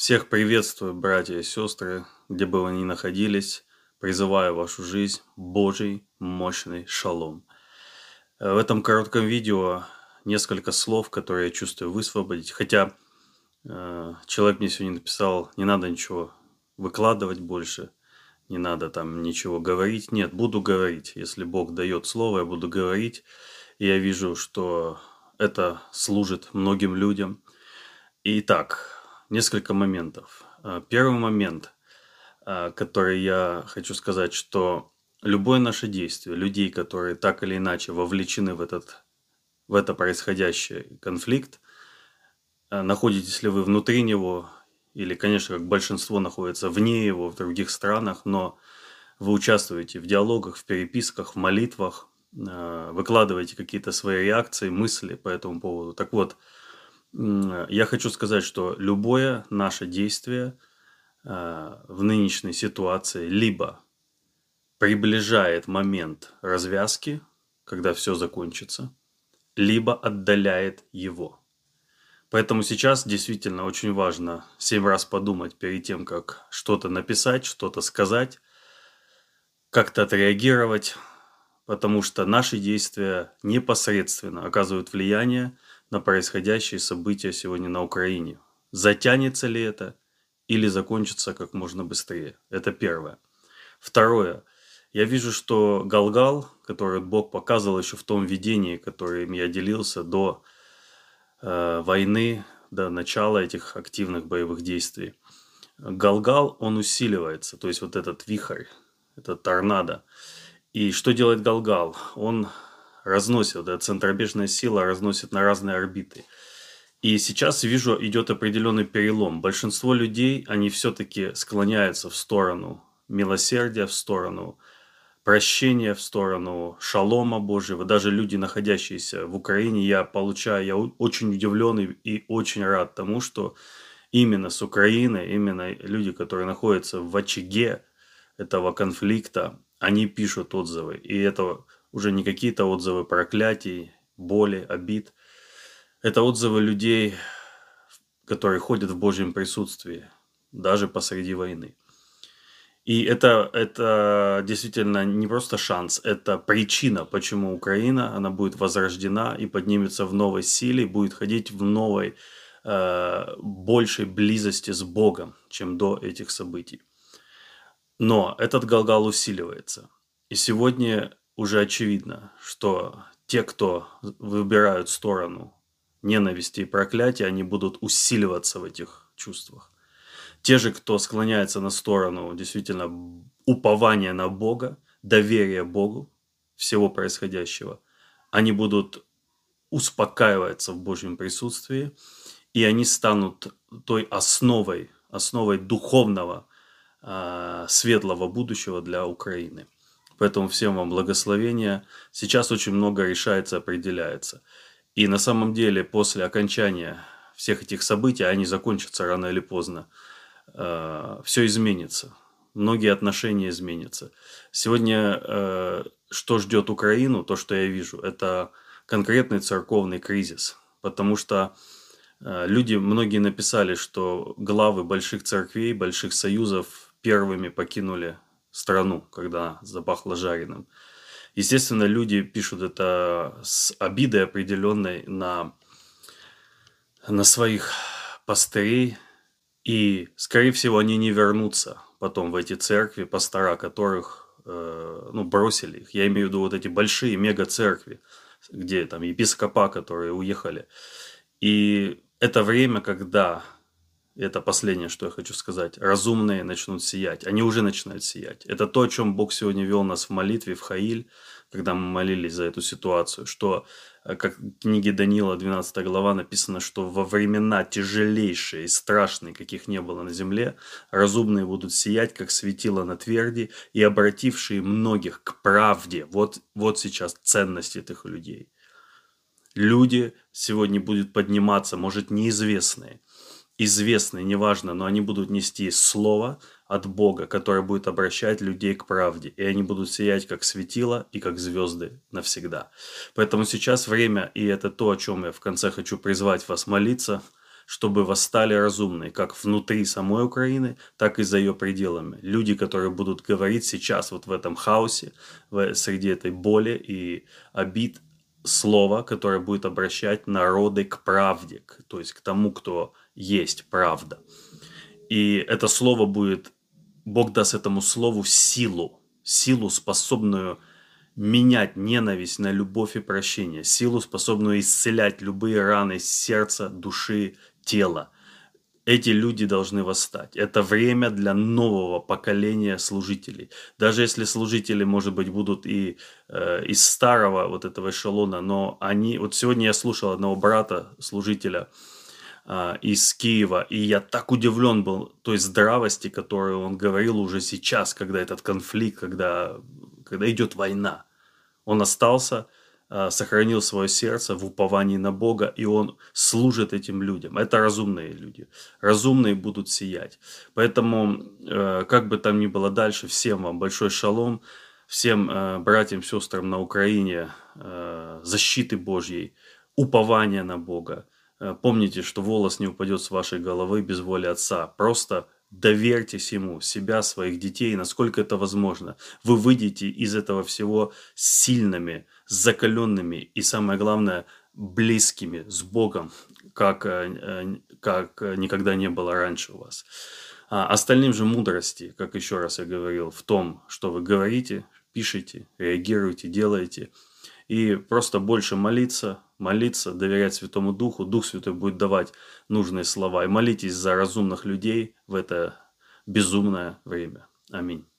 Всех приветствую, братья и сестры, где бы вы ни находились. Призываю вашу жизнь Божий мощный шалом. Э, В этом коротком видео несколько слов, которые я чувствую высвободить. Хотя э, человек мне сегодня написал, не надо ничего выкладывать больше, не надо там ничего говорить. Нет, буду говорить. Если Бог дает слово, я буду говорить. И я вижу, что это служит многим людям. Итак, несколько моментов. Э, Первый момент, э, который я хочу сказать, что любое наше действие, людей, которые так или иначе вовлечены в, этот, в это происходящий конфликт, э, находитесь ли вы внутри него, или, конечно, как большинство находится вне его, в других странах, но вы участвуете в диалогах, в переписках, в молитвах, выкладываете какие-то свои реакции, мысли по этому поводу. Так вот, я хочу сказать, что любое наше действие э, в нынешней ситуации либо приближает момент развязки, когда все закончится, либо отдаляет его. Поэтому сейчас действительно очень важно семь раз подумать перед тем, как что-то написать, что-то сказать, как-то отреагировать, потому что наши действия непосредственно оказывают влияние на происходящие события сегодня на Украине. Затянется ли это или закончится как можно быстрее? Это первое. Второе. Я вижу, что Галгал, который Бог показывал еще в том видении, которым я делился до э, войны, до начала этих активных боевых действий, Галгал, он усиливается, то есть вот этот вихрь, этот торнадо. И что делает Галгал? Он разносит, эта центробежная сила разносит на разные орбиты. И сейчас вижу, идет определенный перелом. Большинство людей, они все-таки склоняются в сторону милосердия, в сторону прощения, в сторону шалома Божьего. Даже люди, находящиеся в Украине, я получаю, я очень удивлен и очень рад тому, что именно с Украины, именно люди, которые находятся в очаге этого конфликта, они пишут отзывы. И это уже не какие-то отзывы проклятий, боли, обид. Это отзывы людей, которые ходят в Божьем присутствии, даже посреди войны. И это, это действительно не просто шанс, это причина, почему Украина, она будет возрождена и поднимется в новой силе, будет ходить в новой, э, большей близости с Богом, чем до этих событий. Но этот Галгал усиливается. И сегодня уже очевидно, что те, кто выбирают сторону ненависти и проклятия, они будут усиливаться в этих чувствах. Те же, кто склоняется на сторону действительно упования на Бога, доверия Богу всего происходящего, они будут успокаиваться в Божьем присутствии, и они станут той основой, основой духовного а, светлого будущего для Украины. Поэтому всем вам благословения. Сейчас очень много решается, определяется. И на самом деле после окончания всех этих событий, они закончатся рано или поздно, все изменится. Многие отношения изменятся. Сегодня э, что ждет Украину, то, что я вижу, это конкретный церковный кризис. Потому что э, люди, многие написали, что главы больших церквей, больших союзов первыми покинули страну, когда запахло жареным. Естественно, люди пишут это с обидой определенной на, на своих пастырей, и, скорее всего, они не вернутся потом в эти церкви, пастора которых э, ну, бросили их. Я имею в виду вот эти большие мега-церкви, где там епископа, которые уехали. И это время, когда, это последнее, что я хочу сказать, разумные начнут сиять. Они уже начинают сиять. Это то, о чем Бог сегодня вел нас в молитве, в Хаиль, когда мы молились за эту ситуацию, что, э, как в книге Даниила, 12 глава, написано, что во времена тяжелейшие и страшные, каких не было на земле, разумные будут сиять, как светило на тверди, и обратившие многих к правде. Вот, вот сейчас ценность этих людей. Люди сегодня будут подниматься, может, неизвестные, известные, неважно, но они будут нести слово от Бога, которое будет обращать людей к правде. И они будут сиять как светило и как звезды навсегда. Поэтому сейчас время, и это то, о чем я в конце хочу призвать вас молиться, чтобы восстали разумные, как внутри самой Украины, так и за ее пределами. Люди, которые будут говорить сейчас вот в этом хаосе, в, среди этой боли и обид, слово, которое будет обращать народы к правде, то есть к тому, кто есть правда. И это слово будет, Бог даст этому слову силу, силу, способную менять ненависть на любовь и прощение, силу, способную исцелять любые раны сердца, души, тела. Эти люди должны восстать. Это время для нового поколения служителей. Даже если служители, может быть, будут и э, из старого вот этого эшелона, но они... Вот сегодня я слушал одного брата, служителя, э, из Киева, и я так удивлен был той здравости, которую он говорил уже сейчас, когда этот конфликт, когда, когда идет война. Он остался, а, сохранил свое сердце в уповании на Бога, и он служит этим людям. Это разумные люди. Разумные будут сиять. Поэтому, э, как бы там ни было дальше, всем вам большой шалом, всем э, братьям, сестрам на Украине э, защиты Божьей, упования на Бога. Помните, что волос не упадет с вашей головы без воли Отца. Просто Доверьтесь ему, себя, своих детей, насколько это возможно. Вы выйдете из этого всего сильными, закаленными и, самое главное, близкими с Богом, как, э, э, как никогда не было раньше у вас. А остальным же мудрости, как еще раз я говорил, в том, что вы говорите, пишете, реагируете, делаете. И просто больше молиться, молиться, доверять Святому Духу. Дух Святой будет давать нужные слова. И молитесь за разумных людей в это безумное время. Аминь.